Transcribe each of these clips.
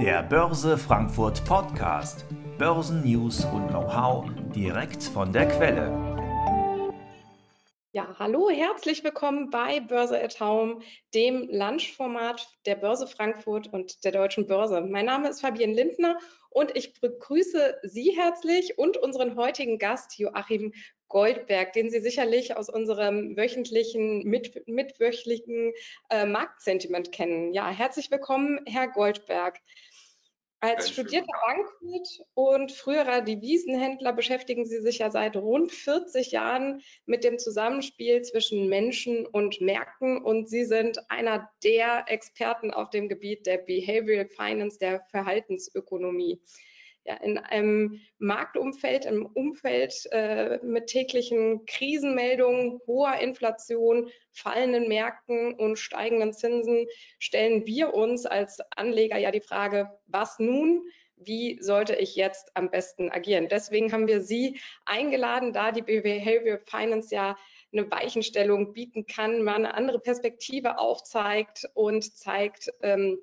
Der Börse Frankfurt Podcast. Börsennews und Know-how direkt von der Quelle. Ja, hallo, herzlich willkommen bei Börse at Home, dem Lunchformat der Börse Frankfurt und der Deutschen Börse. Mein Name ist Fabienne Lindner und ich begrüße Sie herzlich und unseren heutigen Gast Joachim Goldberg, den Sie sicherlich aus unserem wöchentlichen, mit, mitwöchentlichen äh, Marktsentiment kennen. Ja, herzlich willkommen, Herr Goldberg. Als studierter Bankwirt und früherer Devisenhändler beschäftigen Sie sich ja seit rund 40 Jahren mit dem Zusammenspiel zwischen Menschen und Märkten. Und Sie sind einer der Experten auf dem Gebiet der Behavioral Finance, der Verhaltensökonomie ja, in einem Marktumfeld, im Umfeld äh, mit täglichen Krisenmeldungen, hoher Inflation, fallenden Märkten und steigenden Zinsen stellen wir uns als Anleger ja die Frage, was nun? Wie sollte ich jetzt am besten agieren? Deswegen haben wir Sie eingeladen, da die Behavioral Finance ja eine Weichenstellung bieten kann, mal eine andere Perspektive aufzeigt und zeigt, ähm,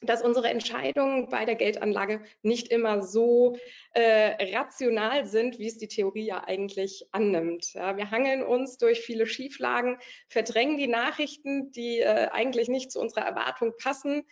dass unsere Entscheidungen bei der Geldanlage nicht immer so äh, rational sind, wie es die Theorie ja eigentlich annimmt. Ja, wir hangeln uns durch viele Schieflagen, verdrängen die Nachrichten, die äh, eigentlich nicht zu unserer Erwartung passen,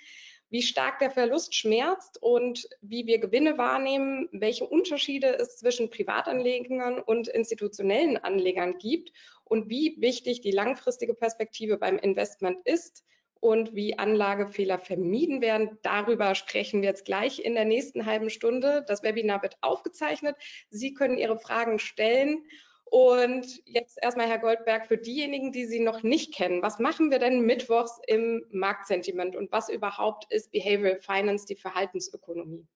wie stark der Verlust schmerzt und wie wir Gewinne wahrnehmen, welche Unterschiede es zwischen Privatanlegern und institutionellen Anlegern gibt und wie wichtig die langfristige Perspektive beim Investment ist und wie Anlagefehler vermieden werden. Darüber sprechen wir jetzt gleich in der nächsten halben Stunde. Das Webinar wird aufgezeichnet. Sie können Ihre Fragen stellen. Und jetzt erstmal, Herr Goldberg, für diejenigen, die Sie noch nicht kennen, was machen wir denn mittwochs im Marktsentiment und was überhaupt ist Behavioral Finance, die Verhaltensökonomie?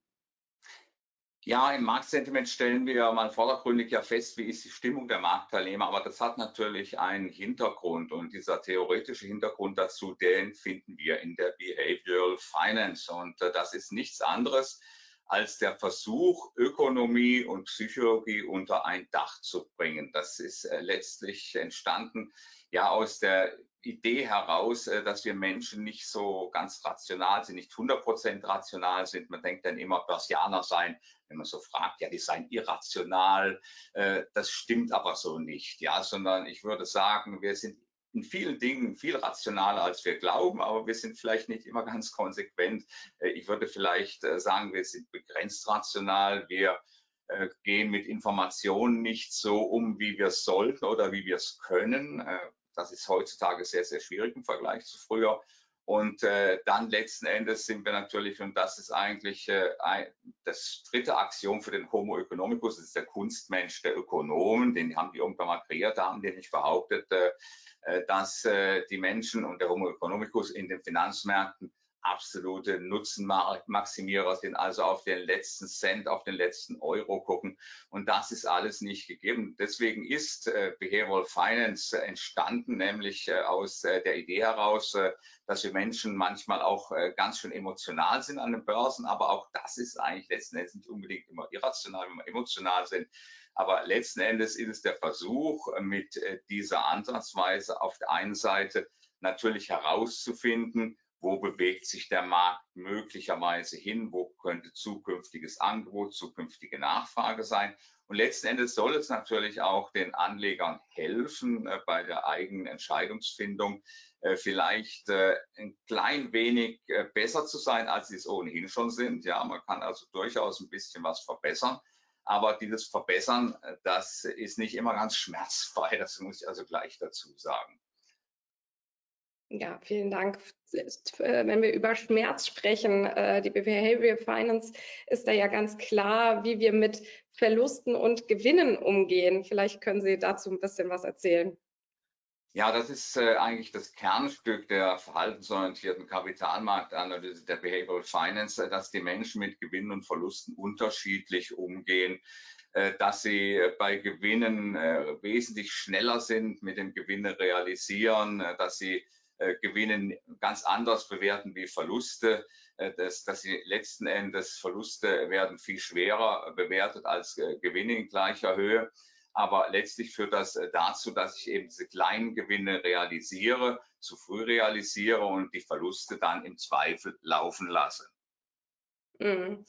Ja, im Marktsentiment stellen wir mal vordergründig ja fest, wie ist die Stimmung der Marktteilnehmer, aber das hat natürlich einen Hintergrund. Und dieser theoretische Hintergrund dazu, den finden wir in der Behavioral Finance. Und äh, das ist nichts anderes als der Versuch, Ökonomie und Psychologie unter ein Dach zu bringen. Das ist äh, letztlich entstanden ja aus der Idee heraus, äh, dass wir Menschen nicht so ganz rational sind, nicht 100% rational sind. Man denkt dann immer, Börsianer sein, wenn man so fragt, ja, die seien irrational. Äh, das stimmt aber so nicht, ja, sondern ich würde sagen, wir sind in vielen Dingen viel rationaler, als wir glauben, aber wir sind vielleicht nicht immer ganz konsequent. Äh, ich würde vielleicht sagen, wir sind begrenzt rational. Wir gehen mit Informationen nicht so um, wie wir sollten oder wie wir es können. Das ist heutzutage sehr, sehr schwierig im Vergleich zu früher. Und äh, dann letzten Endes sind wir natürlich, und das ist eigentlich äh, das dritte Axiom für den Homo economicus, das ist der Kunstmensch der Ökonomen, den haben die irgendwann mal kreiert, da haben die nicht behauptet, äh, äh dass äh, die Menschen und der Homo economicus in den Finanzmärkten absolute Nutzenmaximierer sind, also auf den letzten Cent, auf den letzten Euro gucken. Und das ist alles nicht gegeben. Deswegen ist äh, Behavioral Finance äh, entstanden, nämlich äh, aus äh, der Idee heraus, äh, dass wir Menschen manchmal auch ganz schön emotional sind an den Börsen. Aber auch das ist eigentlich letzten Endes nicht unbedingt immer irrational, wenn wir emotional sind. Aber letzten Endes ist es der Versuch, mit dieser Ansatzweise auf der einen Seite natürlich herauszufinden, wo bewegt sich der Markt möglicherweise hin, wo könnte zukünftiges Angebot, zukünftige Nachfrage sein. Und letzten Endes soll es natürlich auch den Anlegern helfen, äh, bei der eigenen Entscheidungsfindung äh, vielleicht äh, ein klein wenig äh, besser zu sein, als sie es ohnehin schon sind. Ja, man kann also durchaus ein bisschen was verbessern. Aber dieses Verbessern, äh, das ist nicht immer ganz schmerzfrei. Das muss ich also gleich dazu sagen. Ja, vielen Dank. Äh, wenn wir über Schmerz sprechen, äh, die Behavioral Finance ist da ja ganz klar, wie wir mit Verlusten und Gewinnen umgehen. Vielleicht können Sie dazu ein bisschen was erzählen. Ja, das ist äh, eigentlich das Kernstück der verhaltensorientierten Kapitalmarktanalyse der Behavioral Finance, dass die Menschen mit Gewinnen und Verlusten unterschiedlich umgehen, dass sie bei Gewinnen wesentlich schneller sind mit dem Gewinne realisieren, dass sie Gewinnen ganz anders bewerten wie Verluste, äh, dass, dass sie letzten Endes Verluste werden viel schwerer bewertet als äh, Gewinne in gleicher Höhe. Aber letztlich führt das dazu, dass ich eben diese kleinen Gewinne realisiere, zu früh realisiere und die Verluste dann im Zweifel laufen lasse. Mhm.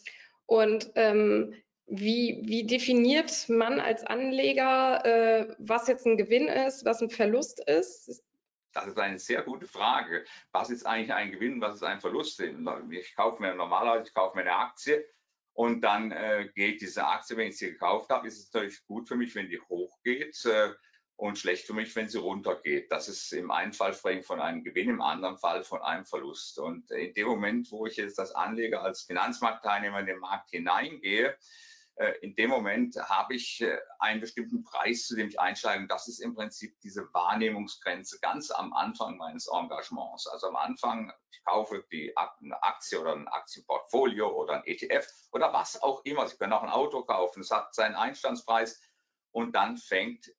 Und ähm, wie, wie, definiert man als Anleger, äh, was jetzt ein Gewinn ist, was ein Verlust ist? Das ist eine sehr gute Frage. Was ist eigentlich ein Gewinn, was ist ein Verlust? Ich kaufe mir normalerweise, ich kaufe mir eine Aktie und dann äh, geht diese Aktie, wenn ich sie gekauft habe, ist es natürlich gut für mich, wenn die hochgeht äh, und schlecht für mich, wenn sie runtergeht. Das ist im einen Fall sprechen von einem Gewinn, im anderen Fall von einem Verlust. Und in dem Moment, wo ich jetzt als Anleger, als Finanzmarktteilnehmer in den Markt hineingehe, in dem Moment habe ich äh, einen bestimmten Preis, zu dem ich einsteige. Das ist im Prinzip diese Wahrnehmungsgrenze ganz am Anfang meines Engagements. Also am Anfang, ich kaufe die eine Aktie oder ein Aktienportfolio oder ein ETF oder was auch immer. Sie können auch ein Auto kaufen. Es hat seinen Einstandspreis und dann fängt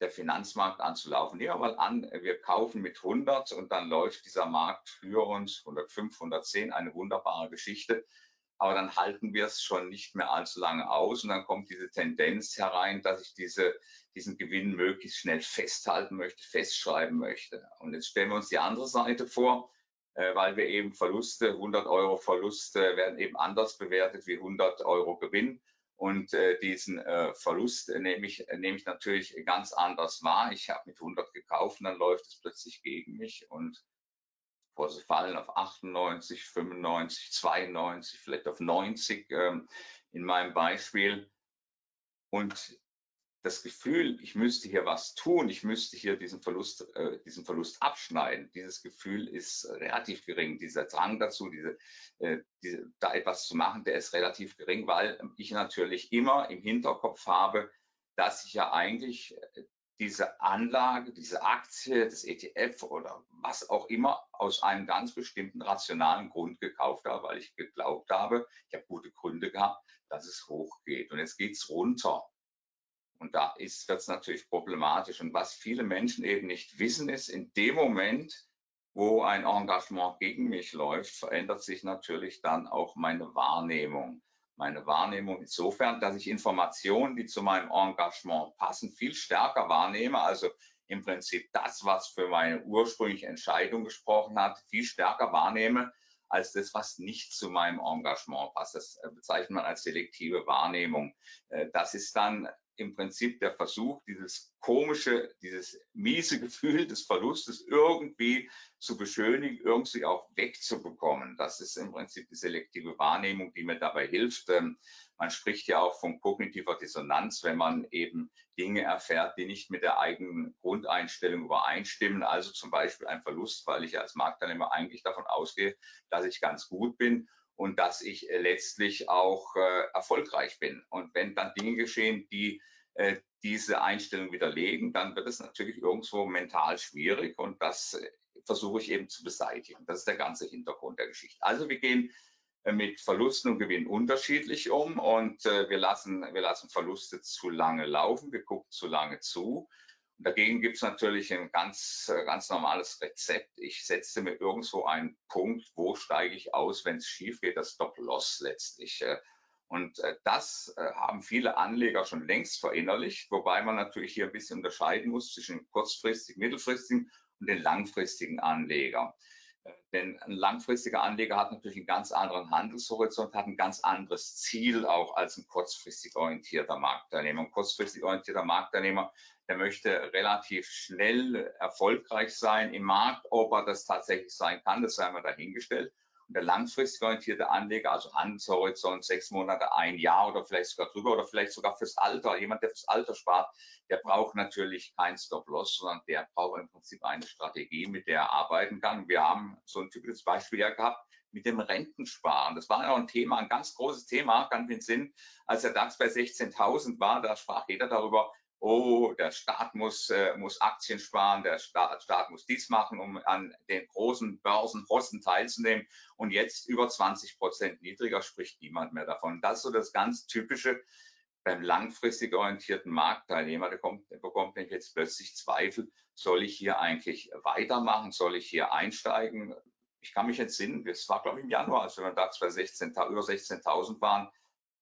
der Finanzmarkt an zu laufen. Nehmen wir mal an, wir kaufen mit 100 und dann läuft dieser Markt für uns 105, 110, eine wunderbare Geschichte aber dann halten wir es schon nicht mehr allzu lange aus und dann kommt diese Tendenz herein, dass ich diese, diesen Gewinn möglichst schnell festhalten möchte, festschreiben möchte. Und jetzt stellen wir uns die andere Seite vor, äh, weil wir eben Verluste, 100 Euro Verluste werden eben anders bewertet wie 100 Euro Gewinn. Und äh, diesen äh, Verlust nehme ich, nehme ich natürlich ganz anders wahr. Ich habe mit 100 gekauft und dann läuft es plötzlich gegen mich und Kurse fallen auf 98, 95, 92, vielleicht auf 90 ähm, in meinem Beispiel. Und das Gefühl, ich müsste hier was tun, ich müsste hier diesen Verlust, äh, diesen Verlust abschneiden, dieses Gefühl ist relativ gering. Dieser Drang dazu, diese, äh, diese, da etwas zu machen, der ist relativ gering, weil ich natürlich immer im Hinterkopf habe, dass ich ja eigentlich äh, diese Anlage, diese Aktie, das ETF oder was auch immer aus einem ganz bestimmten rationalen Grund gekauft habe, weil ich geglaubt habe, ich habe gute Gründe gehabt, dass es hochgeht. Und jetzt geht es runter. Und da wird es natürlich problematisch. Und was viele Menschen eben nicht wissen, ist, in dem Moment, wo ein Engagement gegen mich läuft, verändert sich natürlich dann auch meine Wahrnehmung meine Wahrnehmung insofern, dass ich Informationen, die zu meinem Engagement passen, viel stärker wahrnehme. Also im Prinzip das, was für meine ursprüngliche Entscheidung gesprochen hat, viel stärker wahrnehme als das, was nicht zu meinem Engagement passt. Das äh, bezeichnet man als selektive Wahrnehmung. Äh, das ist dann im Prinzip der Versuch, dieses komische, dieses miese Gefühl des Verlustes irgendwie zu beschönigen, irgendwie auch wegzubekommen. Das ist im Prinzip die selektive Wahrnehmung, die mir dabei hilft. Ähm, man spricht ja auch von kognitiver Dissonanz, wenn man eben Dinge erfährt, die nicht mit der eigenen Grundeinstellung übereinstimmen. Also zum Beispiel ein Verlust, weil ich als Marktteilnehmer eigentlich davon ausgehe, dass ich ganz gut bin und dass ich äh, letztlich auch äh, erfolgreich bin. Und wenn dann Dinge geschehen, die äh, diese Einstellung widerlegen, dann wird es natürlich irgendwo mental schwierig und das versuche ich eben zu beseitigen. Das ist der ganze Hintergrund der Geschichte. Also wir gehen mit Verlusten und Gewinnen unterschiedlich um und wir, lassen, wir lassen Verluste zu lange laufen, wir gucken zu lange zu Dagegen gibt es natürlich ein ganz, äh, ganz normales Rezept. Ich setze mir irgendwo einen Punkt, wo steige ich aus, wenn es schief geht, das Stop-Loss letztlich. Äh. Und äh, das haben viele Anleger schon längst verinnerlicht, wobei man natürlich hier ein bisschen unterscheiden muss zwischen kurzfristigen, mittelfristigen und den langfristigen Anlegern. Denn ein langfristiger Anleger hat natürlich einen ganz anderen Handelshorizont, hat ein ganz anderes Ziel auch als ein kurzfristig orientierter Marktteilnehmer. Ein kurzfristig orientierter Marktteilnehmer, der möchte relativ schnell erfolgreich sein im Markt. Ob er das tatsächlich sein kann, das sei mal dahingestellt. Und der langfristig orientierte Anleger, also Handelshorizont sechs Monate, ein Jahr oder vielleicht sogar drüber oder vielleicht sogar fürs Alter, jemand, der fürs Alter spart, der braucht natürlich kein Stop-Loss, sondern der braucht im Prinzip eine Strategie, mit der er arbeiten kann. Wir haben so ein typisches Beispiel ja gehabt mit dem Rentensparen. Das war ja auch ein Thema, ein ganz großes Thema, ganz den Sinn, als der DAX bei 16.000 war, da sprach jeder darüber, oh, der Staat muss, äh, muss Aktien sparen, der Staat, Staat muss dies machen, um an den großen Börsenposten teilzunehmen. Und jetzt über 20 Prozent niedriger spricht niemand mehr davon. Das ist so das ganz typische beim langfristig orientierten Marktteilnehmer, der, kommt, der bekommt nämlich jetzt plötzlich Zweifel, soll ich hier eigentlich weitermachen, soll ich hier einsteigen? Ich kann mich entsinnen, das war glaube ich im Januar, als wir da 16, über 16.000 waren,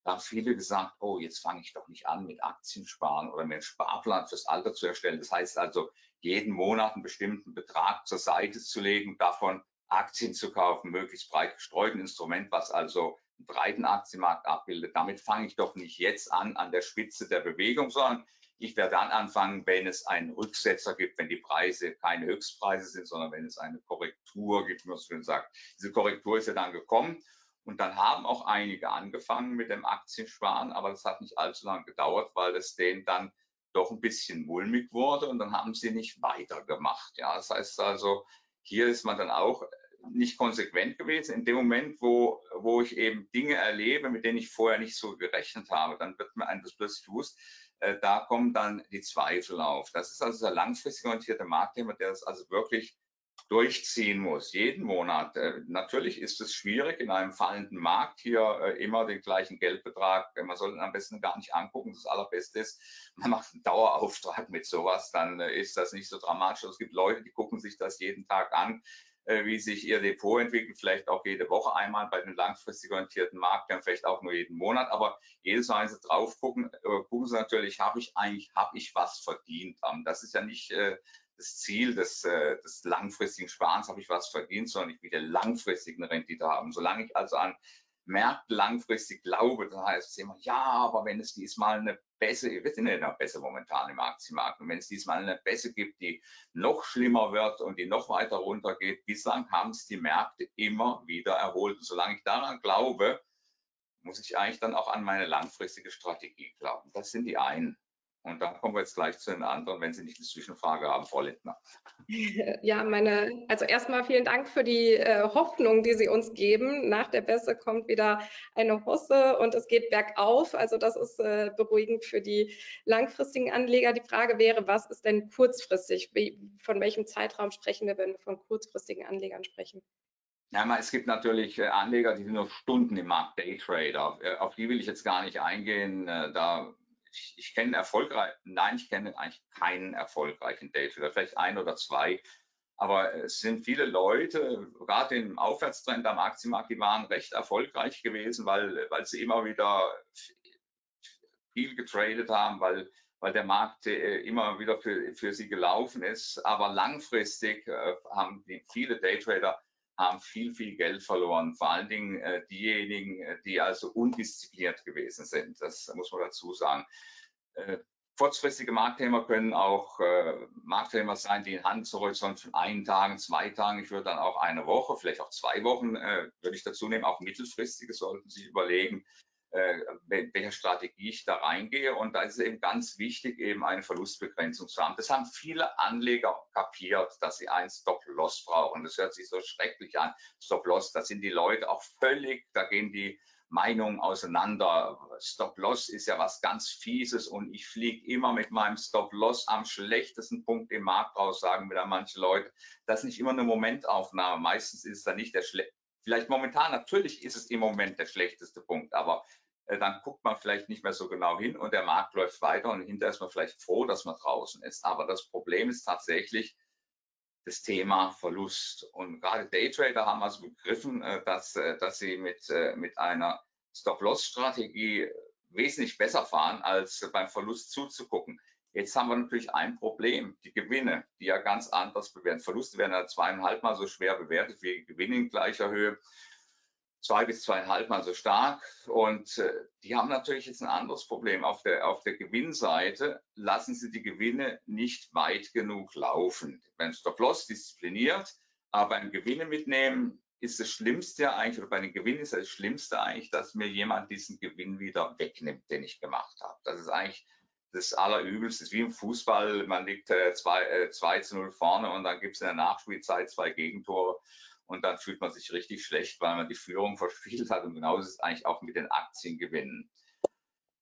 da haben viele gesagt, oh, jetzt fange ich doch nicht an mit Aktien sparen oder mir einen Sparplan fürs Alter zu erstellen. Das heißt also, jeden Monat einen bestimmten Betrag zur Seite zu legen, davon Aktien zu kaufen, möglichst breit gestreut, ein Instrument, was also breiten Aktienmarkt abbildet. Damit fange ich doch nicht jetzt an, an der Spitze der Bewegung, sondern ich werde dann anfangen, wenn es einen Rücksetzer gibt, wenn die Preise keine Höchstpreise sind, sondern wenn es eine Korrektur gibt, wie man so schön sagt. Diese Korrektur ist ja dann gekommen und dann haben auch einige angefangen mit dem Aktiensparen, aber das hat nicht allzu lange gedauert, weil es denen dann doch ein bisschen mulmig wurde und dann haben sie nicht weitergemacht. Ja, das heißt also, hier ist man dann auch nicht konsequent gewesen. In dem Moment, wo, wo ich eben Dinge erlebe, mit denen ich vorher nicht so gerechnet habe, dann wird mir das plötzlich bewusst, äh, da kommen dann die Zweifel auf. Das ist also der langfristig orientierte Marktthema, der das also wirklich durchziehen muss, jeden Monat. Äh, natürlich ist es schwierig in einem fallenden Markt hier äh, immer den gleichen Geldbetrag. Man sollte am besten gar nicht angucken. Das Allerbeste ist, man macht einen Dauerauftrag mit sowas, dann äh, ist das nicht so dramatisch. Es gibt Leute, die gucken sich das jeden Tag an wie sich ihr Depot entwickelt, vielleicht auch jede Woche einmal bei den langfristig orientierten Marktern, vielleicht auch nur jeden Monat, aber jedes Mal, wenn sie drauf gucken, gucken sie natürlich, habe ich eigentlich, habe ich was verdient? Das ist ja nicht das Ziel des, äh, des langfristigen Sparens, habe ich was verdient, sondern ich will eine langfristige Rendite haben. Solange ich also an Märkte langfristig glaube, dann heißt es immer, ja, aber wenn es diesmal eine bessere, wir sind ja noch besser momentan im Aktienmarkt, und wenn es diesmal eine bessere gibt, die noch schlimmer wird und die noch weiter runtergeht, bislang haben es die Märkte immer wieder erholt. Und solange ich daran glaube, muss ich eigentlich dann auch an meine langfristige Strategie glauben. Das sind die einen. Und dann kommen wir jetzt gleich zu den anderen, wenn Sie nicht eine Zwischenfrage haben, Frau Lindner. Ja, meine, also erstmal vielen Dank für die äh, Hoffnung, die Sie uns geben. Nach der Bässe kommt wieder eine Hosse und es geht bergauf. Also das ist äh, beruhigend für die langfristigen Anleger. Die Frage wäre, was ist denn kurzfristig? Wie, von welchem Zeitraum sprechen wir, wenn wir von kurzfristigen Anlegern sprechen? Ja, es gibt natürlich äh, Anleger, die sind nur Stunden im Markt, Daytrader. Äh, auf die will ich jetzt gar nicht eingehen. Äh, da ich, ich kenne erfolgreich, nein, ich kenne eigentlich keinen erfolgreichen Daytrader, vielleicht ein oder zwei. Aber es sind viele Leute, gerade im Aufwärtstrend am Aktienmarkt, die waren recht erfolgreich gewesen, weil, weil sie immer wieder viel getradet haben, weil, weil der Markt äh, immer wieder für, für sie gelaufen ist. Aber langfristig äh, haben viele Daytrader haben viel, viel Geld verloren. Vor allen Dingen äh, diejenigen, äh, die also undiszipliniert gewesen sind. Das muss man dazu sagen. Äh, kurzfristige Marktthema können auch äh, Marktthema sein, die in Handelshorizont von einen Tagen, zwei Tagen, ich würde dann auch eine Woche, vielleicht auch zwei Wochen, äh, würde ich dazu nehmen. Auch mittelfristige sollten sich überlegen, äh, welcher Strategie ich da reingehe. Und da ist es eben ganz wichtig, eben eine Verlustbegrenzung zu haben. Das haben viele Anleger kapiert, dass sie ein Stop-Loss brauchen. Das hört sich so schrecklich an. Stop-Loss, da sind die Leute auch völlig, da gehen die Meinungen auseinander. Stop-Loss ist ja was ganz Fieses und ich fliege immer mit meinem Stop-Loss am schlechtesten Punkt im Markt raus, sagen mir da manche Leute. Das ist nicht immer eine Momentaufnahme. Meistens ist dann nicht der Vielleicht momentan, natürlich ist es im Moment der schlechteste Punkt, aber äh, dann guckt man vielleicht nicht mehr so genau hin und der Markt läuft weiter und hinterher ist man vielleicht froh, dass man draußen ist. Aber das Problem ist tatsächlich das Thema Verlust. Und gerade Daytrader haben also begriffen, äh, dass, äh, dass sie mit, mit einer Stop-Loss-Strategie wesentlich besser fahren, als beim Verlust zuzugucken. Jetzt haben wir natürlich ein Problem, die Gewinne, die ja ganz anders bewerten. Verluste werden ja zweieinhalb Mal so schwer bewertet wie Gewinne in gleicher Höhe, zwei bis zweieinhalb Mal so stark. Und äh, die haben natürlich jetzt ein anderes Problem. Auf der, auf der Gewinnseite lassen sie die Gewinne nicht weit genug laufen. Beim Stop-Loss diszipliniert, aber beim Gewinne mitnehmen ist das Schlimmste eigentlich, oder bei den Gewinnen ist das Schlimmste eigentlich, dass mir jemand diesen Gewinn wieder wegnimmt, den ich gemacht habe. Das ist eigentlich das Allerübelste ist wie im Fußball, man liegt äh, 2, äh, 2 zu 0 vorne und dann gibt es in der Nachspielzeit zwei Gegentore und dann fühlt man sich richtig schlecht, weil man die Führung verspielt hat und genauso ist es eigentlich auch mit den Aktiengewinnen.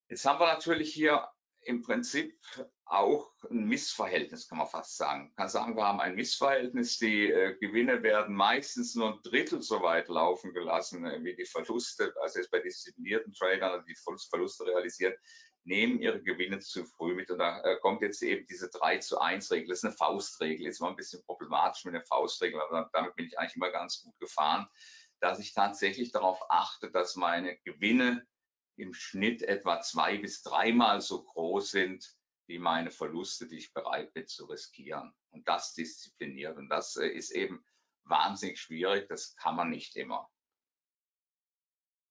Jetzt haben wir natürlich hier im Prinzip auch ein Missverhältnis, kann man fast sagen. Man kann sagen, wir haben ein Missverhältnis. Die äh, Gewinne werden meistens nur ein Drittel so weit laufen gelassen äh, wie die Verluste. Also jetzt bei disziplinierten Tradern, die Verluste realisieren, nehmen ihre Gewinne zu früh mit. Und da äh, kommt jetzt eben diese 3 zu 1 Regel. Das ist eine Faustregel. Ist immer ein bisschen problematisch mit der Faustregel, aber damit bin ich eigentlich immer ganz gut gefahren, dass ich tatsächlich darauf achte, dass meine Gewinne im Schnitt etwa zwei bis dreimal so groß sind wie meine Verluste, die ich bereit bin zu riskieren. Und das diszipliniert. Und das äh, ist eben wahnsinnig schwierig. Das kann man nicht immer.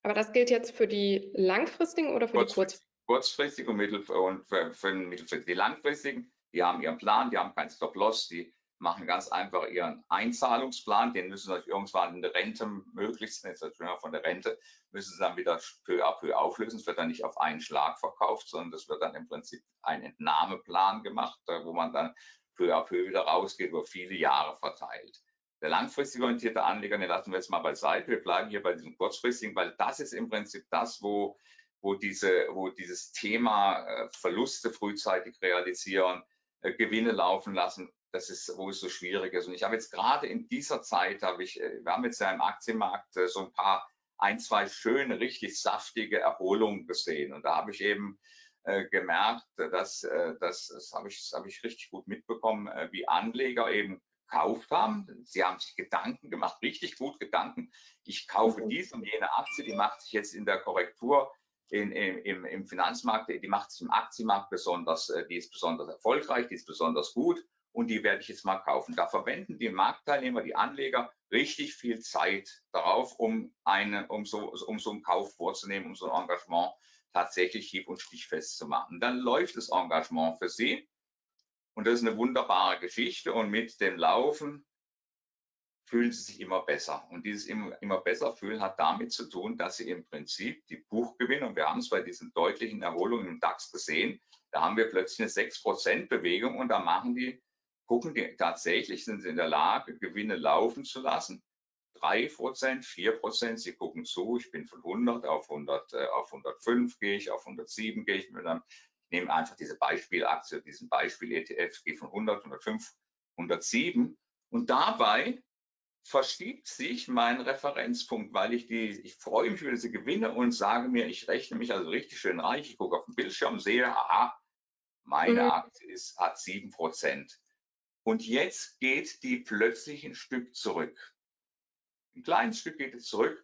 Aber das gilt jetzt für die langfristigen oder für kurzfristig, die kurzfristigen? Kurzfristig und, mittel und für, für mittelfristig. Die langfristigen, die haben ihren Plan, die haben keinen Stop-Loss, die machen ganz einfach ihren Einzahlungsplan, den müssen sie irgendwann in der Rente möglichst, jetzt von der Rente, müssen sie dann wieder peu à peu auflösen. Es wird dann nicht auf einen Schlag verkauft, sondern das wird dann im Prinzip ein Entnahmeplan gemacht, wo man dann peu à peu wieder rausgeht, über viele Jahre verteilt. Der langfristig orientierte Anleger, den lassen wir jetzt mal beiseite. Wir bleiben hier bei diesem kurzfristigen, weil das ist im Prinzip das, wo, wo, diese, wo dieses Thema äh, Verluste frühzeitig realisieren, äh, Gewinne laufen lassen, das ist, wo es so schwierig ist. Und ich habe jetzt gerade in dieser Zeit, habe ich, äh, wir haben jetzt ja im Aktienmarkt so ein paar, ein, zwei schöne, richtig saftige Erholungen gesehen. Und da habe ich eben äh, gemerkt, dass, äh, dass das habe ich, das habe ich richtig gut mitbekommen, äh, wie Anleger eben gekauft haben. Sie haben sich Gedanken gemacht, richtig gut Gedanken. Ich kaufe mhm. dies und jene Aktie, die macht sich jetzt in der Korrektur in, im, im Finanzmarkt, die macht sich im Aktienmarkt besonders, äh, die ist besonders erfolgreich, die ist besonders gut und die werde ich jetzt mal kaufen. Da verwenden die Marktteilnehmer, die Anleger richtig viel Zeit darauf, um, eine, um, so, um so einen Kauf vorzunehmen, um so ein Engagement tatsächlich hieb- und stichfest zu machen. Dann läuft das Engagement für sie und das ist eine wunderbare Geschichte. Und mit dem Laufen fühlen sie sich immer besser. Und dieses immer, immer besser fühlen hat damit zu tun, dass sie im Prinzip die Buchgewinne, und wir haben es bei diesen deutlichen Erholungen im DAX gesehen, da haben wir plötzlich eine 6% Bewegung und da machen die, gucken die tatsächlich, sind sie in der Lage, Gewinne laufen zu lassen. 3%, 4%, sie gucken zu, ich bin von 100 auf 100, äh, auf 105 gehe ich, auf 107 gehe ich einem nehme einfach diese Beispielaktie, diesen Beispiel-ETF, gehe von 100, 105, 107 und dabei verschiebt sich mein Referenzpunkt, weil ich die, ich freue mich über diese Gewinne und sage mir, ich rechne mich also richtig schön reich. Ich gucke auf den Bildschirm, sehe, aha, meine mhm. Aktie ist, hat 7%. Und jetzt geht die plötzlich ein Stück zurück. Ein kleines Stück geht es zurück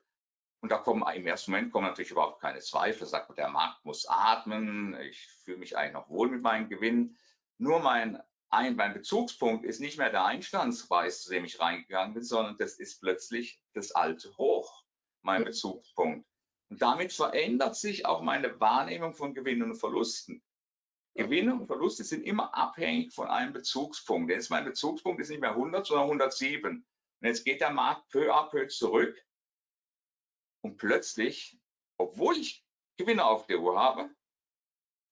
und da kommen im ersten Moment kommen natürlich überhaupt keine Zweifel. Sagt, der Markt muss atmen. Ich fühle mich eigentlich noch wohl mit meinen Gewinnen. Nur mein, ein, mein Bezugspunkt ist nicht mehr der Einstandspreis, zu dem ich reingegangen bin, sondern das ist plötzlich das alte Hoch, mein Bezugspunkt. Und damit verändert sich auch meine Wahrnehmung von Gewinnen und Verlusten. Gewinne und Verluste sind immer abhängig von einem Bezugspunkt. Jetzt mein Bezugspunkt ist nicht mehr 100, sondern 107. Und jetzt geht der Markt peu à peu zurück und plötzlich, obwohl ich Gewinne auf der Uhr habe,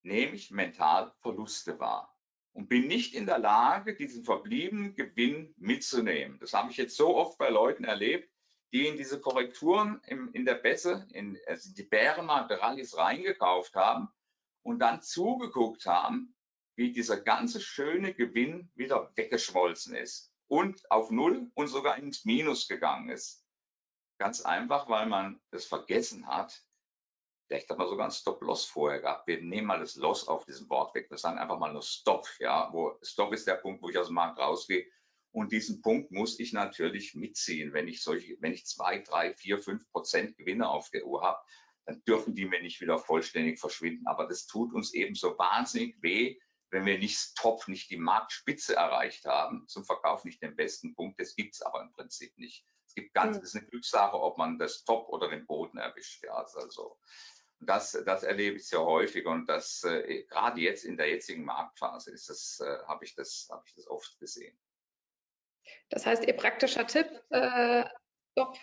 nehme ich mental Verluste wahr und bin nicht in der Lage, diesen verbliebenen Gewinn mitzunehmen. Das habe ich jetzt so oft bei Leuten erlebt, die in diese Korrekturen im, in der Bässe, in also die Bärenmarkt-Rallys reingekauft haben und dann zugeguckt haben, wie dieser ganze schöne Gewinn wieder weggeschmolzen ist und auf Null und sogar ins Minus gegangen ist. Ganz einfach, weil man es vergessen hat. Vielleicht hat man sogar ein Stop-Loss vorher gehabt. Wir nehmen mal das Loss auf diesem Wort weg. Wir sagen einfach mal nur Stop. Ja, wo Stop ist der Punkt, wo ich aus dem Markt rausgehe. Und diesen Punkt muss ich natürlich mitziehen. Wenn ich solche, wenn ich zwei, drei, vier, fünf Prozent Gewinne auf der Uhr habe, dann dürfen die mir nicht wieder vollständig verschwinden. Aber das tut uns eben so wahnsinnig weh, wenn wir nicht Stop, nicht die Marktspitze erreicht haben, zum Verkauf nicht den besten Punkt. Das gibt es aber im Prinzip nicht gibt ganz, das ist eine Glückssache, ob man das Top oder den Boden erwischt. Ja, also das, das erlebe ich sehr häufig und das äh, gerade jetzt in der jetzigen Marktphase ist das, äh, habe ich das, habe ich das oft gesehen. Das heißt, Ihr praktischer Tipp, äh, Stop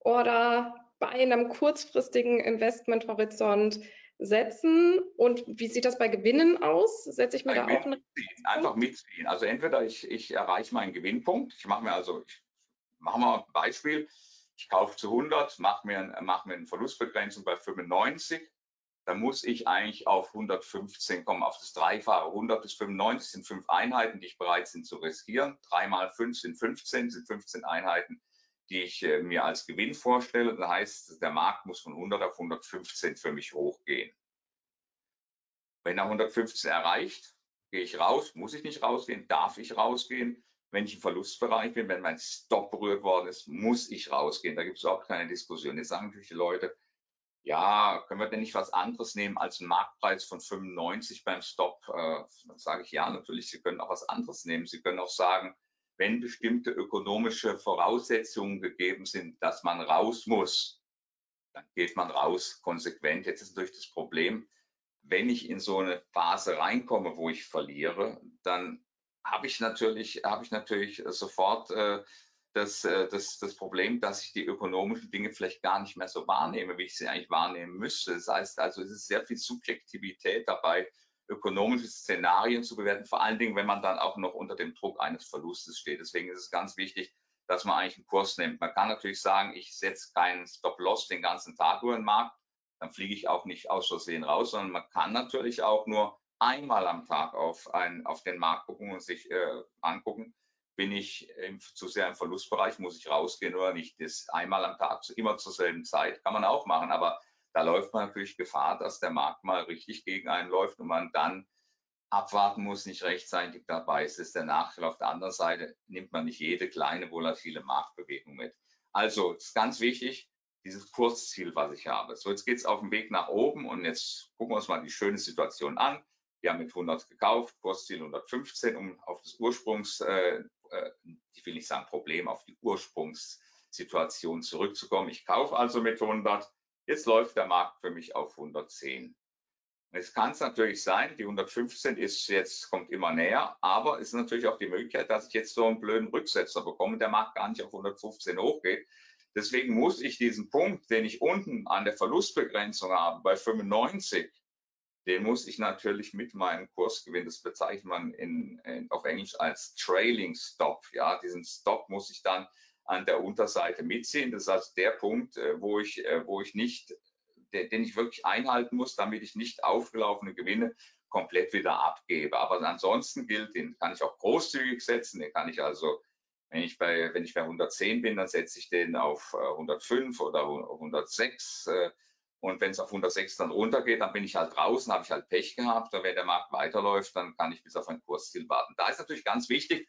oder bei einem kurzfristigen Investmenthorizont setzen. Und wie sieht das bei Gewinnen aus? Setze ich mir bei da auch eine Einfach mitziehen. Also entweder ich, ich erreiche meinen Gewinnpunkt. Ich mache mir also, ich Machen wir ein Beispiel. Ich kaufe zu 100, mache mir, mach mir eine Verlustbegrenzung bei 95. Dann muss ich eigentlich auf 115 kommen, auf das Dreifache. 100 bis 95 sind fünf Einheiten, die ich bereit bin zu riskieren. Drei mal fünf sind 15, sind 15 Einheiten, die ich äh, mir als Gewinn vorstelle. Das heißt, der Markt muss von 100 auf 115 für mich hochgehen. Wenn er 115 erreicht, gehe ich raus, muss ich nicht rausgehen, darf ich rausgehen wenn ich im Verlustbereich bin, wenn mein Stop berührt worden ist, muss ich rausgehen. Da gibt es auch keine Diskussion. Jetzt sagen natürlich die Leute, ja, können wir denn nicht was anderes nehmen als einen Marktpreis von 95 beim Stop? Äh, dann sage ich ja, natürlich, Sie können auch was anderes nehmen. Sie können auch sagen, wenn bestimmte ökonomische Voraussetzungen gegeben sind, dass man raus muss, dann geht man raus konsequent. Jetzt ist natürlich das Problem, wenn ich in so eine Phase reinkomme, wo ich verliere, dann habe ich natürlich, habe ich natürlich sofort äh, das, äh, das, das Problem, dass ich die ökonomischen Dinge vielleicht gar nicht mehr so wahrnehme, wie ich sie eigentlich wahrnehmen müsste. Das heißt also, es ist sehr viel Subjektivität dabei, ökonomische Szenarien zu bewerten, vor allen Dingen, wenn man dann auch noch unter dem Druck eines Verlustes steht. Deswegen ist es ganz wichtig, dass man eigentlich einen Kurs nimmt. Man kann natürlich sagen, ich setze keinen Stop-Loss den ganzen Tag über den Markt, dann fliege ich auch nicht aus Versehen raus, sondern man kann natürlich auch nur einmal am Tag auf, ein, auf den Markt gucken und sich äh, angucken, bin ich im, zu sehr im Verlustbereich, muss ich rausgehen oder nicht. Das einmal am Tag, immer zur selben Zeit, kann man auch machen, aber da läuft man natürlich Gefahr, dass der Markt mal richtig gegen einen läuft und man dann abwarten muss, nicht rechtzeitig dabei ist. Das ist der Nachteil. Auf der anderen Seite nimmt man nicht jede kleine volatile Marktbewegung mit. Also, ist ganz wichtig, dieses Kurzziel, was ich habe. So, jetzt geht es auf dem Weg nach oben und jetzt gucken wir uns mal die schöne Situation an. Wir haben mit 100 gekauft, Kursziel 115, um auf das Ursprungs, äh, äh, ich will nicht sagen Problem, auf die Ursprungssituation zurückzukommen. Ich kaufe also mit 100. Jetzt läuft der Markt für mich auf 110. Es kann es natürlich sein, die 115 ist jetzt, kommt immer näher, aber es ist natürlich auch die Möglichkeit, dass ich jetzt so einen blöden Rücksetzer bekomme, der Markt gar nicht auf 115 hochgeht. Deswegen muss ich diesen Punkt, den ich unten an der Verlustbegrenzung habe, bei 95, den muss ich natürlich mit meinem Kursgewinn, das bezeichnet man in, in, auf Englisch als Trailing Stop. Ja, diesen Stop muss ich dann an der Unterseite mitziehen. Das ist also der Punkt, äh, wo ich, äh, wo ich nicht, den ich wirklich einhalten muss, damit ich nicht aufgelaufene Gewinne komplett wieder abgebe. Aber ansonsten gilt, den kann ich auch großzügig setzen, den kann ich also, wenn ich bei, wenn ich bei 110 bin, dann setze ich den auf 105 äh, oder 106. Und wenn es auf 106 dann runtergeht, dann bin ich halt draußen, habe ich halt Pech gehabt. Und wenn der Markt weiterläuft, dann kann ich bis auf ein Kursziel warten. Da ist natürlich ganz wichtig,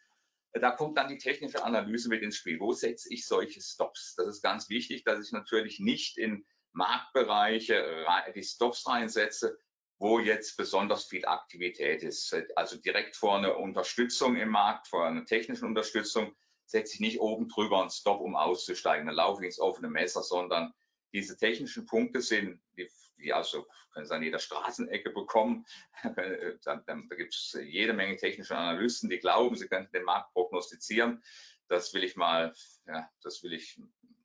da kommt dann die technische Analyse mit ins Spiel. Wo setze ich solche Stops? Das ist ganz wichtig, dass ich natürlich nicht in Marktbereiche die Stops reinsetze, wo jetzt besonders viel Aktivität ist. Also direkt vor einer Unterstützung im Markt, vor einer technischen Unterstützung, setze ich nicht oben drüber einen Stop, um auszusteigen. Dann laufe ich ins offene Messer, sondern diese technischen Punkte sind, die, die also können Sie an jeder Straßenecke bekommen. da, da gibt es jede Menge technische Analysten, die glauben, sie könnten den Markt prognostizieren. Das will ich mal, ja, das will ich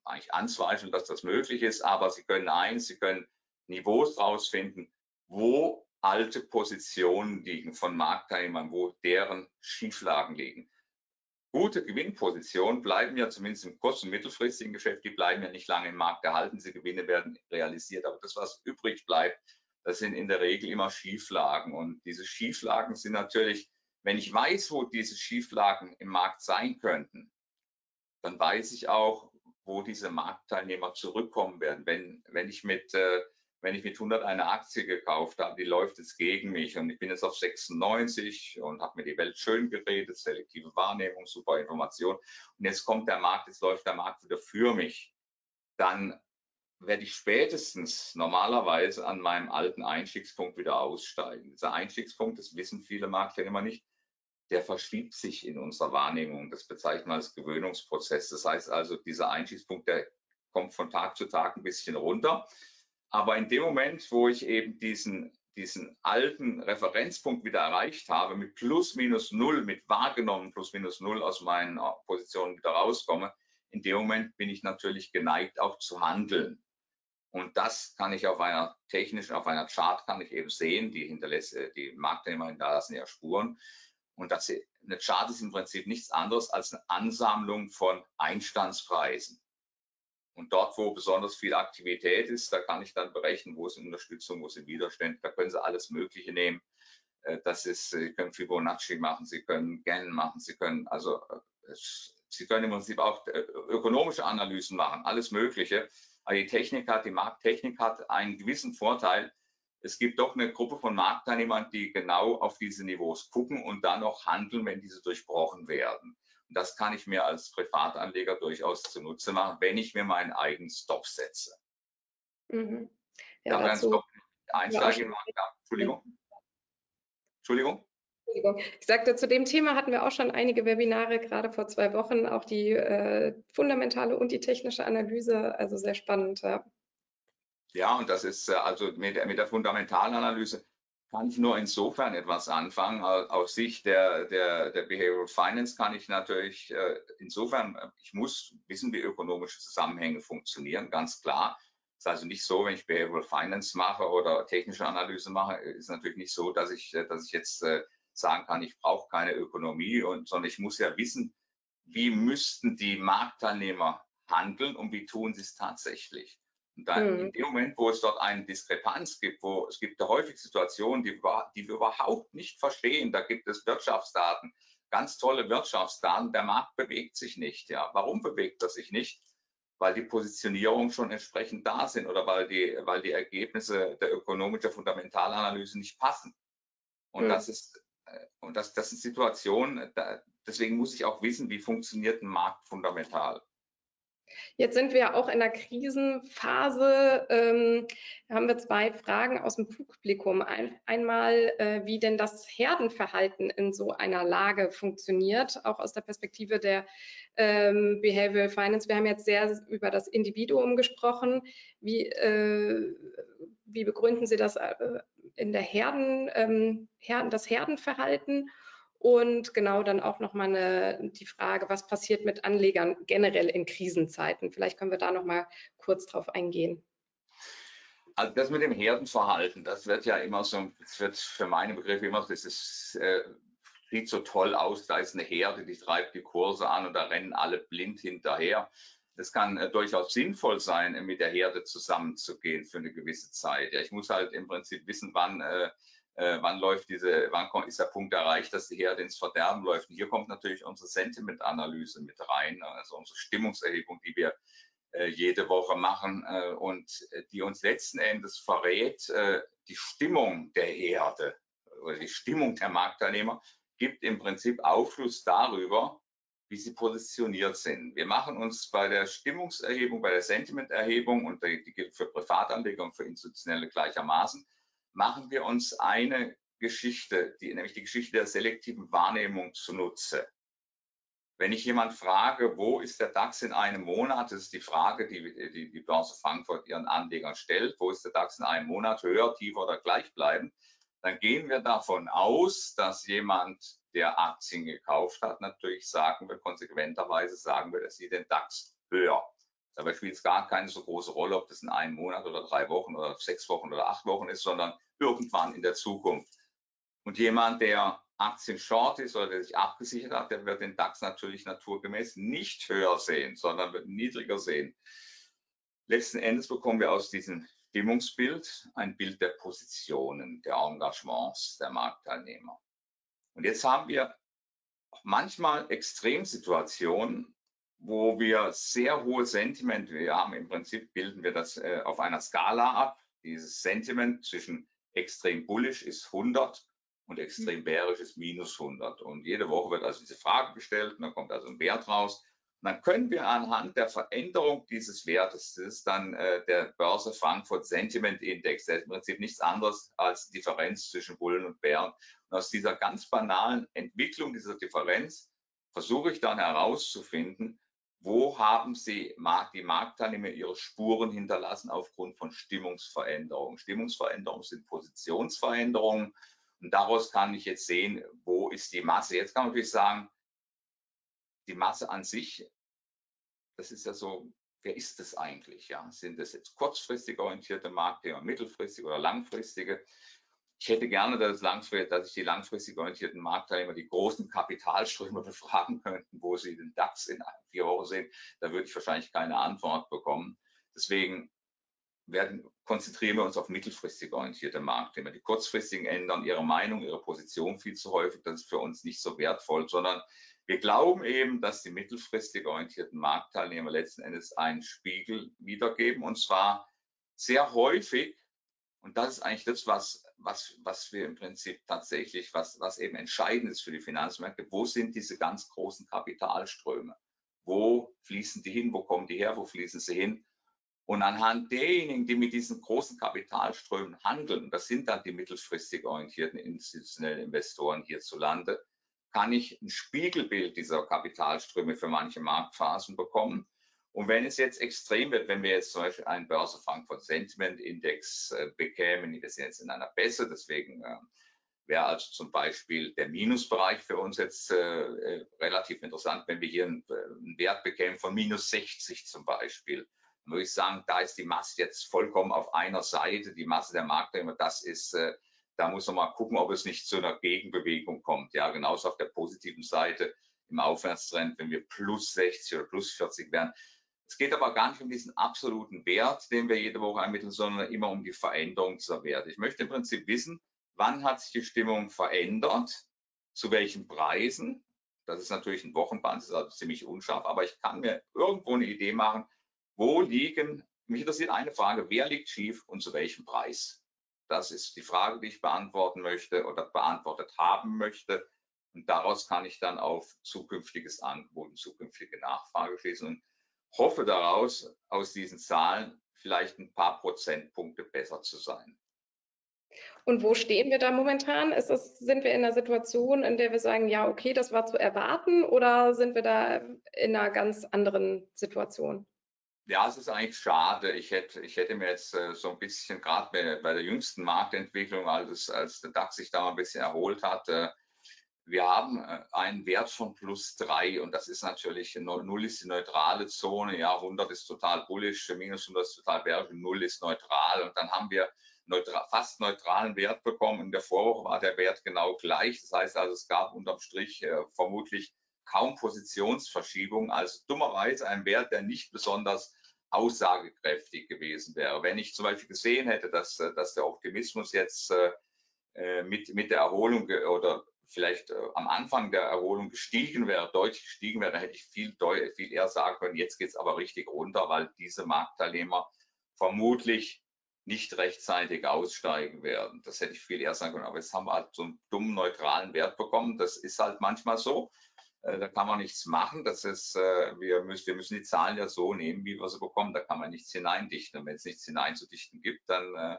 eigentlich anzweifeln, dass das möglich ist. Aber Sie können eins, Sie können Niveaus rausfinden, wo alte Positionen liegen von Marktteilnehmern, wo deren Schieflagen liegen gute Gewinnpositionen bleiben ja zumindest im kurz- und mittelfristigen Geschäft, die bleiben ja nicht lange im Markt erhalten. Diese Gewinne werden realisiert. Aber das, was übrig bleibt, das sind in der Regel immer Schieflagen. Und diese Schieflagen sind natürlich, wenn ich weiß, wo diese Schieflagen im Markt sein könnten, dann weiß ich auch, wo diese Marktteilnehmer zurückkommen werden. Wenn, wenn ich mit äh, wenn ich mit 100 eine Aktie gekauft habe, die läuft jetzt gegen mich und ich bin jetzt auf 96 und habe mir die Welt schön geredet, selektive Wahrnehmung, super Information und jetzt kommt der Markt, jetzt läuft der Markt wieder für mich, dann werde ich spätestens normalerweise an meinem alten Einstiegspunkt wieder aussteigen. Dieser Einstiegspunkt, das wissen viele Marktteilnehmer nicht, der verschiebt sich in unserer Wahrnehmung. Das bezeichnet man als Gewöhnungsprozess. Das heißt also, dieser Einstiegspunkt, der kommt von Tag zu Tag ein bisschen runter. Aber in dem Moment, wo ich eben diesen, diesen alten Referenzpunkt wieder erreicht habe, mit plus minus null, mit wahrgenommen plus minus null aus meinen äh, Positionen wieder rauskomme, in dem Moment bin ich natürlich geneigt, auch zu handeln. Und das kann ich auf einer technischen, auf einer Chart kann ich eben sehen, die hinterlässt, äh, die Marktnehmer hinterlassen ja Spuren. Und das, eine Chart ist im Prinzip nichts anderes als eine Ansammlung von Einstandspreisen. Und dort, wo besonders viel Aktivität ist, da kann ich dann berechnen, wo ist Unterstützung, wo sind Widerstände. Da können Sie alles Mögliche nehmen. Äh, das ist, Sie können Fibonacci machen, Sie können Gann machen, Sie können, also, äh, Sie können im Prinzip auch äh, ökonomische Analysen machen, alles Mögliche. Aber die Technik hat, die Markttechnik hat einen gewissen Vorteil. Es gibt doch eine Gruppe von Marktteilnehmern, die genau auf diese Niveaus gucken und dann noch handeln, wenn diese durchbrochen werden. Das kann ich mir als Privatanleger durchaus zunutze machen, wenn ich mir meinen eigenen Stop setze. Mhm. Ja, dazu, Stop einsteige ja, Entschuldigung. Entschuldigung. Ich sagte, zu dem Thema hatten wir auch schon einige Webinare, gerade vor zwei Wochen, auch die äh, fundamentale und die technische Analyse, also sehr spannend. Ja. Ja, und das ist äh, also mit, mit der Fundamentalanalyse kann ich nur insofern etwas anfangen. Aus Sicht der, der, der Behavioral Finance kann ich natürlich äh, insofern, äh, ich muss wissen, wie ökonomische Zusammenhänge funktionieren, ganz klar. Ist also nicht so, wenn ich Behavioral Finance mache oder technische Analyse mache, ist natürlich nicht so, dass ich, dass ich jetzt sagen kann, ich brauche keine Ökonomie, und, sondern ich muss ja wissen, wie müssten die Marktteilnehmer handeln und wie tun sie es tatsächlich. Und dann mhm. in dem Moment, wo es dort eine Diskrepanz gibt, wo es gibt ja häufig Situationen, die, die wir überhaupt nicht verstehen, da gibt es Wirtschaftsdaten, ganz tolle Wirtschaftsdaten, der Markt bewegt sich nicht. Ja, warum bewegt er sich nicht? Weil die Positionierungen schon entsprechend da sind oder weil die, weil die Ergebnisse der ökonomischen Fundamentalanalyse nicht passen. Und mhm. das ist äh, und das, das ist Situation, da, deswegen muss ich auch wissen, wie funktioniert ein Markt fundamental. Jetzt sind wir auch in der Krisenphase. Ähm, haben wir zwei Fragen aus dem Publikum. Ein, einmal, äh, wie denn das Herdenverhalten in so einer Lage funktioniert, auch aus der Perspektive der ähm, Behavioral Finance. Wir haben jetzt sehr über das Individuum gesprochen. Wie, äh, wie begründen Sie das äh, in der Herden, ähm, Herden, das Herdenverhalten? Und genau dann auch nochmal eine, die Frage, was passiert mit Anlegern generell in Krisenzeiten? Vielleicht können wir da nochmal kurz drauf eingehen. Also das mit dem Herdenverhalten, das wird ja immer so, das wird für meine Begriffe immer, das ist, äh, sieht so toll aus, da ist eine Herde, die treibt die Kurse an und da rennen alle blind hinterher. Das kann äh, durchaus sinnvoll sein, mit der Herde zusammenzugehen für eine gewisse Zeit. Ja, ich muss halt im Prinzip wissen, wann äh, äh, wann läuft diese, wann ist der Punkt erreicht, dass die Herde ins Verderben läuft. Und hier kommt natürlich unsere Sentiment-Analyse mit rein, also unsere Stimmungserhebung, die wir äh, jede Woche machen äh, und äh, die uns letzten Endes verrät, äh, die Stimmung der Herde oder die Stimmung der Marktteilnehmer gibt im Prinzip Aufschluss darüber, wie sie positioniert sind. Wir machen uns bei der Stimmungserhebung, bei der Sentimenterhebung und die gilt für Privatanleger und für Institutionelle gleichermaßen, machen wir uns eine Geschichte, die, nämlich die Geschichte der selektiven Wahrnehmung zunutze. Wenn ich jemand frage, wo ist der DAX in einem Monat, das ist die Frage, die die, die Börse Frankfurt ihren Anlegern stellt, wo ist der DAX in einem Monat, höher, tiefer oder gleichbleibend, dann gehen wir davon aus, dass jemand, der Aktien gekauft hat, natürlich sagen wir, konsequenterweise sagen wir, dass sie den DAX höher Dabei spielt es gar keine so große Rolle, ob das in einem Monat oder drei Wochen oder sechs Wochen oder acht Wochen ist, sondern irgendwann in der Zukunft. Und jemand, der Aktien short ist oder der sich abgesichert hat, der wird den DAX natürlich naturgemäß nicht höher sehen, sondern wird niedriger sehen. Letzten Endes bekommen wir aus diesem Stimmungsbild ein Bild der Positionen, der Engagements der Marktteilnehmer. Und jetzt haben wir manchmal Extremsituationen, wo wir sehr hohe Sentiment, wir haben im Prinzip, bilden wir das äh, auf einer Skala ab. Dieses Sentiment zwischen extrem bullish ist 100 und extrem bärisch ist minus 100. Und jede Woche wird also diese Frage gestellt und dann kommt also ein Wert raus. Und dann können wir anhand der Veränderung dieses Wertes, das ist dann äh, der Börse Frankfurt Sentiment Index, der ist im Prinzip nichts anderes als Differenz zwischen Bullen und Bären. Und aus dieser ganz banalen Entwicklung dieser Differenz versuche ich dann herauszufinden, wo haben Sie die Marktteilnehmer ihre Spuren hinterlassen aufgrund von Stimmungsveränderungen? Stimmungsveränderungen sind Positionsveränderungen und daraus kann ich jetzt sehen, wo ist die Masse. Jetzt kann man natürlich sagen, die Masse an sich, das ist ja so, wer ist das eigentlich? Ja? Sind das jetzt kurzfristig orientierte Marktteilnehmer, mittelfristig oder langfristige? Ich hätte gerne, dass, dass ich die langfristig orientierten Marktteilnehmer die großen Kapitalströme befragen könnten, wo sie den DAX in vier Wochen sehen. Da würde ich wahrscheinlich keine Antwort bekommen. Deswegen werden, konzentrieren wir uns auf mittelfristig orientierte Marktteilnehmer. Die kurzfristigen ändern ihre Meinung, ihre Position viel zu häufig. Das ist für uns nicht so wertvoll, sondern wir glauben eben, dass die mittelfristig orientierten Marktteilnehmer letzten Endes einen Spiegel wiedergeben und zwar sehr häufig und das ist eigentlich das, was, was, was wir im Prinzip tatsächlich, was, was eben entscheidend ist für die Finanzmärkte. Wo sind diese ganz großen Kapitalströme? Wo fließen die hin? Wo kommen die her? Wo fließen sie hin? Und anhand derjenigen, die mit diesen großen Kapitalströmen handeln, das sind dann die mittelfristig orientierten institutionellen Investoren hierzulande, kann ich ein Spiegelbild dieser Kapitalströme für manche Marktphasen bekommen Und wenn es jetzt extrem wird, wenn wir jetzt zum Beispiel einen Börse Frankfurt Sentiment Index äh, bekämen, wir sind jetzt in einer Bässe, deswegen äh, wäre also zum Beispiel der Minusbereich für uns jetzt äh, äh relativ interessant, wenn wir hier einen, äh, einen, Wert bekämen von minus 60 zum Beispiel. Dann würde ich sagen, da ist die Masse jetzt vollkommen auf einer Seite, die Masse der Marktteilnehmer, das ist, äh, da muss man mal gucken, ob es nicht zu einer Gegenbewegung kommt. Ja, genauso auf der positiven Seite im Aufwärtstrend, wenn wir plus 60 oder plus 40 wären, es geht aber gar nicht um diesen absoluten Wert, den wir jede Woche ermitteln, sondern immer um die Veränderung dieser Werte. Ich möchte im Prinzip wissen, wann hat sich die Stimmung verändert, zu welchen Preisen. Das ist natürlich ein Wochenband, das ist also ziemlich unscharf, aber ich kann mir irgendwo eine Idee machen, wo liegen, mich interessiert eine Frage, wer liegt schief und zu welchem Preis? Das ist die Frage, die ich beantworten möchte oder beantwortet haben möchte. Und daraus kann ich dann auf zukünftiges Angebot und zukünftige Nachfrage schließen. Und hoffe daraus, aus diesen Zahlen vielleicht ein paar Prozentpunkte besser zu sein. Und wo stehen wir da momentan? Das, sind wir in einer Situation, in der wir sagen, ja, okay, das war zu erwarten oder sind wir da in einer ganz anderen Situation? Ja, es ist eigentlich schade. Ich hätte, ich hätte mir jetzt äh, so ein bisschen, gerade bei, bei, der jüngsten Marktentwicklung, als, als der DAX sich da mal ein bisschen erholt hat, äh, wir haben äh, einen Wert von plus drei und das ist natürlich, null ist die neutrale Zone, ja, 100 ist total bullish, minus 100 ist total bearish, null ist neutral und dann haben wir neutral, fast neutralen Wert bekommen. In der Vorwoche war der Wert genau gleich. Das heißt also, es gab unterm Strich äh, vermutlich kaum Positionsverschiebung, also dummerweise ein Wert, der nicht besonders aussagekräftig gewesen wäre. Wenn ich zum Beispiel gesehen hätte, dass, äh, dass der Optimismus jetzt äh, äh mit, mit der Erholung oder vielleicht äh, am Anfang der Erholung gestiegen wäre, deutlich gestiegen wäre, dann hätte ich viel, viel eher sagen können, jetzt geht es aber richtig runter, weil diese Marktteilnehmer vermutlich nicht rechtzeitig aussteigen werden. Das hätte ich viel eher sagen können. Aber jetzt haben wir halt so einen dummen neutralen Wert bekommen. Das ist halt manchmal so. Äh, da kann man nichts machen. Das ist, äh, wir, müssen, wir müssen die Zahlen ja so nehmen, wie wir sie bekommen. Da kann man nichts hineindichten. Und wenn es nichts hineinzudichten gibt, dann äh,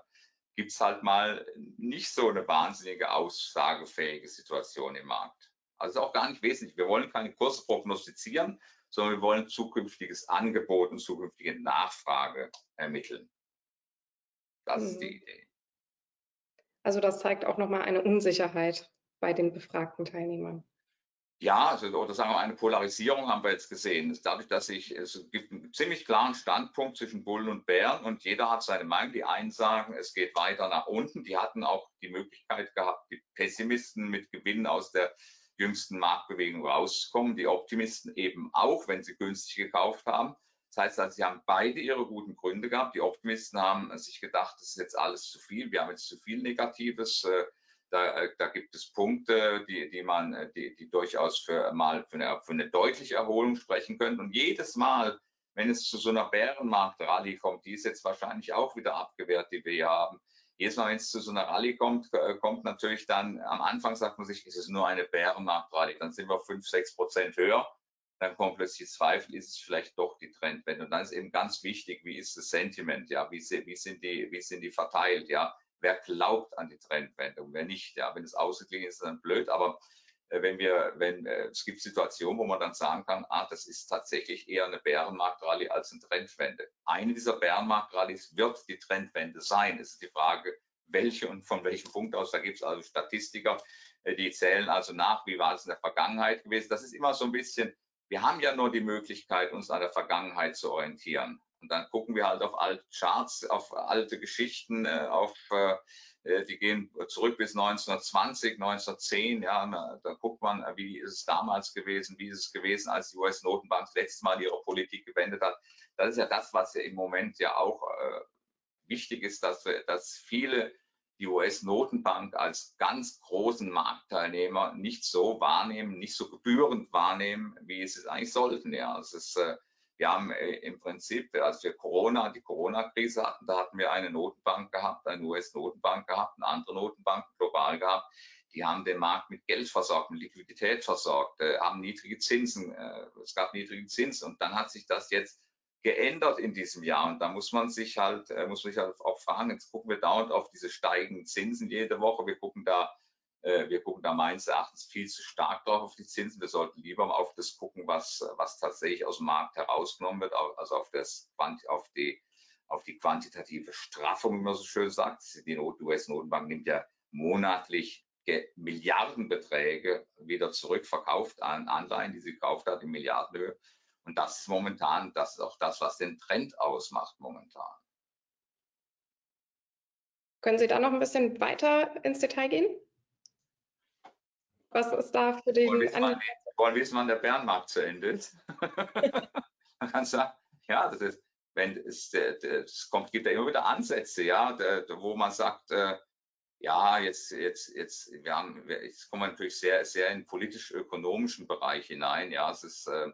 gibt es halt mal nicht so eine wahnsinnige aussagefähige Situation im Markt. Also auch gar nicht wesentlich. Wir wollen keine Kurse prognostizieren, sondern wir wollen zukünftiges Angebot und zukünftige Nachfrage ermitteln. Das mhm. ist die mhm. Idee. Also das zeigt auch nochmal eine Unsicherheit bei den befragten Teilnehmern. Ja, also, oder sagen wir eine Polarisierung haben wir jetzt gesehen. Dadurch, dass ich, es gibt einen ziemlich klaren Standpunkt zwischen Bullen und Bären und jeder hat seine Meinung. Die einen sagen, es geht weiter nach unten. Die hatten auch die Möglichkeit gehabt, die Pessimisten mit Gewinnen aus der jüngsten Marktbewegung rauszukommen. Die Optimisten eben auch, wenn sie günstig gekauft haben. Das heißt also, sie haben beide ihre guten Gründe gehabt. Die Optimisten haben sich gedacht, das ist jetzt alles zu viel. Wir haben jetzt zu viel Negatives. Äh, da, äh, da gibt es Punkte, die, die man, äh, die, die durchaus für mal für eine, für eine deutliche Erholung sprechen können. Und jedes Mal, wenn es zu so einer Bärenmarkt-Rallye kommt, die ist jetzt wahrscheinlich auch wieder abgewehrt, die wir hier haben. Jedes Mal, wenn es zu so einer Rallye kommt, äh, kommt natürlich dann, am Anfang sagt man sich, ist es nur eine Bärenmarkt-Rallye. Dann sind wir fünf, sechs Prozent höher. Dann kommt plötzlich Zweifel, ist es vielleicht doch die Trendwende. Und dann ist eben ganz wichtig, wie ist das Sentiment, ja, wie, wie sind die, wie sind die verteilt, ja wer glaubt an die Trendwende wer nicht. Ja, wenn es ausgeglichen ist, dann blöd, aber äh, wenn wir, wenn äh, es gibt Situationen, wo man dann sagen kann, ah, das ist tatsächlich eher eine Bärenmarktrallye als eine Trendwende. Eine dieser Bärenmarktrallyes wird die Trendwende sein. Es ist die Frage, welche und von welchem Punkt aus. Da gibt es also Statistiker, äh, die zählen also nach, wie war es in der Vergangenheit gewesen. Das ist immer so ein bisschen, wir haben ja nur die Möglichkeit, uns an der Vergangenheit zu orientieren. Und dann gucken wir halt auf alte Charts, auf alte Geschichten, äh, auf äh, äh die gehen zurück bis 1920, 1910. Ja, da guckt man, wie ist es damals gewesen, wie ist es gewesen, als die US-Notenbank das letzte Mal ihre Politik gewendet hat. Das ist ja das, was ja im Moment ja auch äh, wichtig ist, dass, dass viele die US-Notenbank als ganz großen Marktteilnehmer nicht so wahrnehmen, nicht so gebührend wahrnehmen, wie es eigentlich sollten. Ja, es ist äh, wir haben äh, im Prinzip, als wir Corona, die Corona-Krise hatten, da hatten wir eine Notenbank gehabt, eine US-Notenbank gehabt, eine andere Notenbank global gehabt. Die haben den Markt mit Geld versorgt, mit Liquidität versorgt, äh, haben niedrige Zinsen, äh, es gab niedrige Zinsen und dann hat sich das jetzt geändert in diesem Jahr. Und da muss man sich halt, muss man sich halt auch fragen, jetzt gucken wir dauernd auf diese steigenden Zinsen jede Woche, wir gucken da Äh, wir gucken da meines Erachtens viel zu stark drauf auf die Zinsen. Wir sollten lieber auf das gucken, was, was tatsächlich aus dem Markt herausgenommen wird, also auf, das, auf, die, auf die quantitative Straffung, wie man so schön sagt. Die US-Notenbank nimmt ja monatlich Milliardenbeträge wieder zurückverkauft an Anleihen, die sie gekauft hat in Milliardenhöhe. Und das ist momentan, das ist auch das, was den Trend ausmacht momentan. Können Sie da noch ein bisschen weiter ins Detail gehen? Was ist da für den... Wollen wissen, wann, wollen wissen, wann der Bärenmarkt zu Ende ist? Man kann sagen, ja, das ist, wenn es, es kommt, gibt ja immer wieder Ansätze, ja, wo man sagt, äh, ja, jetzt, jetzt, jetzt, wir haben, jetzt kommen wir natürlich sehr, sehr in politisch-ökonomischen Bereich hinein. Ja, es ist, äh,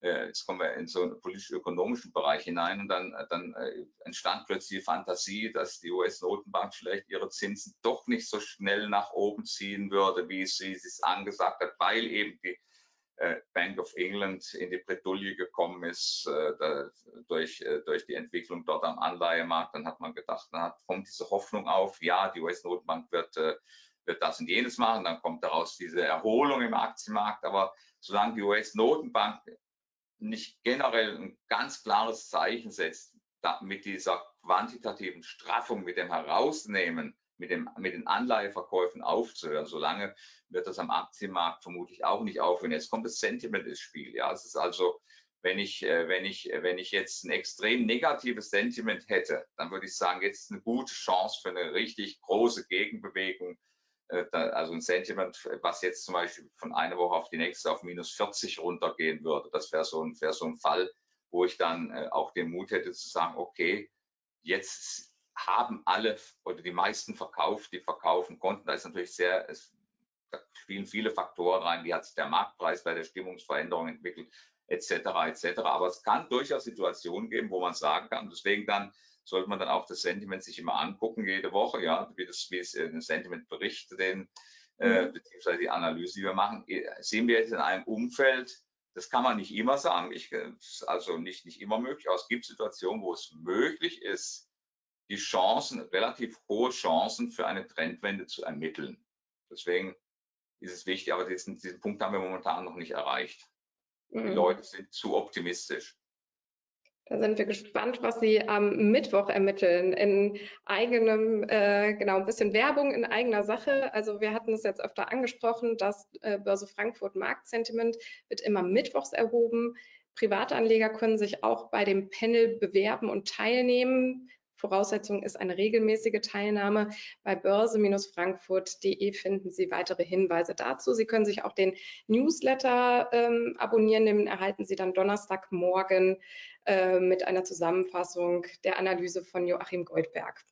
jetzt kommen wir in so einen politisch-ökonomischen Bereich hinein und dann, dann äh, entstand plötzlich die Fantasie, dass die US-Notenbank vielleicht ihre Zinsen doch nicht so schnell nach oben ziehen würde, wie sie es angesagt hat, weil eben die äh, Bank of England in die Bredouille gekommen ist äh, durch, äh, durch die Entwicklung dort am Anleihemarkt. Dann hat man gedacht, dann kommt diese Hoffnung auf, ja, die US-Notenbank wird, wird das und jenes machen. Dann kommt daraus diese Erholung im Aktienmarkt. Aber solange die US-Notenbank nicht generell ein ganz klares Zeichen setzt, mit dieser quantitativen Straffung, mit dem Herausnehmen mit, dem, mit den Anleiheverkäufen aufzuhören. Solange wird das am Aktienmarkt vermutlich auch nicht aufhören. Jetzt kommt das Sentiment ins Spiel. Ja, es ist also, wenn ich, äh, wenn ich, wenn ich jetzt ein extrem negatives Sentiment hätte, dann würde ich sagen, jetzt ist eine gute Chance für eine richtig große Gegenbewegung. Äh, also ein Sentiment, was jetzt zum Beispiel von einer Woche auf die nächste auf minus 40 runtergehen würde. Das wäre so ein, wäre so ein Fall, wo ich dann äh, auch den Mut hätte zu sagen, okay, jetzt haben alle oder die meisten verkauft, die verkaufen konnten. Da ist natürlich sehr, es, da spielen viele Faktoren rein, wie hat sich der Marktpreis bei der Stimmungsveränderung entwickelt, etc. etc. Aber es kann durchaus Situationen geben, wo man sagen kann, deswegen dann sollte man dann auch das Sentiment sich immer angucken, jede Woche, ja, wie das, wie es ein Sentiment-Bericht, den, äh, mhm. beziehungsweise die Analyse, die wir machen, sehen wir jetzt in einem Umfeld, das kann man nicht immer sagen, ich, also nicht, nicht immer möglich, aber es gibt Situationen, wo es möglich ist, die Chancen, relativ hohe Chancen für eine Trendwende zu ermitteln. Deswegen ist es wichtig, aber diesen, diesen Punkt haben wir momentan noch nicht erreicht. Mhm. Die Leute sind zu optimistisch. Da sind wir gespannt, was Sie am Mittwoch ermitteln. In eigenem, äh, genau, ein bisschen Werbung in eigener Sache. Also wir hatten es jetzt öfter angesprochen, das äh, Börse Frankfurt Marktsentiment wird immer mittwochs erhoben. Privatanleger können sich auch bei dem Panel bewerben und teilnehmen. Voraussetzung ist eine regelmäßige Teilnahme. Bei börse-frankfurt.de finden Sie weitere Hinweise dazu. Sie können sich auch den Newsletter ähm, abonnieren, den erhalten Sie dann Donnerstagmorgen äh, mit einer Zusammenfassung der Analyse von Joachim Goldberg.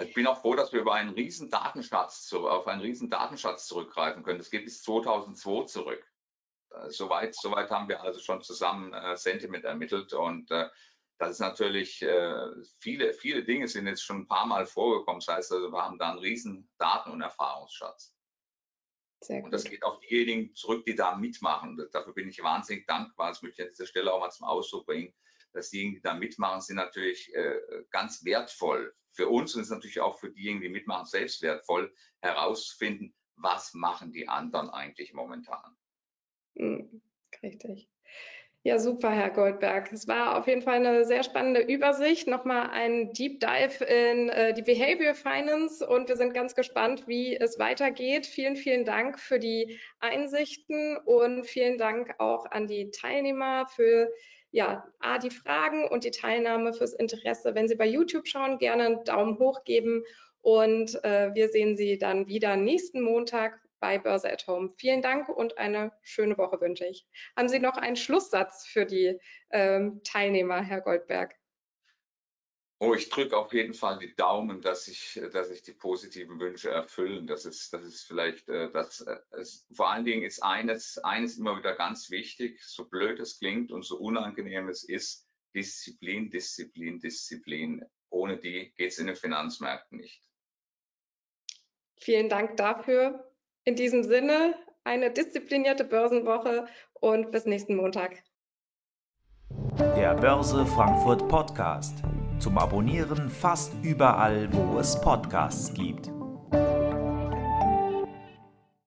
Ich bin auch froh, dass wir über einen riesen Datenschatz, auf einen riesen Datenschatz zurückgreifen können. Das geht bis 2002 zurück. Äh, soweit, soweit haben wir also schon zusammen äh, Sentiment ermittelt und äh, das ist natürlich, äh, viele, viele Dinge sind jetzt schon ein paar Mal vorgekommen. Das heißt also, wir haben da einen riesen Daten- und Erfahrungsschatz. Sehr gut. Und das geht auf diejenigen zurück, die da mitmachen. Dafür bin ich wahnsinnig dankbar. Das möchte ich an dieser Stelle auch mal zum Ausdruck bringen. Dass diejenigen, die da mitmachen, sind natürlich äh, ganz wertvoll. Für uns und ist natürlich auch für diejenigen, die mitmachen, selbst wertvoll, herauszufinden, was machen die anderen eigentlich momentan. Mhm, richtig. Ja, super, Herr Goldberg. Es war auf jeden Fall eine sehr spannende Übersicht. Nochmal ein Deep Dive in äh, die Behavior Finance und wir sind ganz gespannt, wie es weitergeht. Vielen, vielen Dank für die Einsichten und vielen Dank auch an die Teilnehmer für ja, A, die Fragen und die Teilnahme fürs Interesse. Wenn Sie bei YouTube schauen, gerne einen Daumen hoch geben und äh, wir sehen Sie dann wieder nächsten Montag bei Börse at Home. Vielen Dank und eine schöne Woche wünsche ich. Haben Sie noch einen Schlusssatz für die ähm, Teilnehmer, Herr Goldberg? Oh, ich drücke auf jeden Fall die Daumen, dass sich dass ich die positiven Wünsche erfüllen. Das ist, das ist vielleicht, äh, das, äh, es, vor allen Dingen ist eines, eines immer wieder ganz wichtig, so blöd es klingt und so unangenehm es ist, Disziplin, Disziplin, Disziplin. Ohne die geht es in den Finanzmärkten nicht. Vielen Dank dafür. In diesem Sinne eine disziplinierte Börsenwoche und bis nächsten Montag. Der Börse Frankfurt Podcast. Zum Abonnieren fast überall, wo es Podcasts gibt.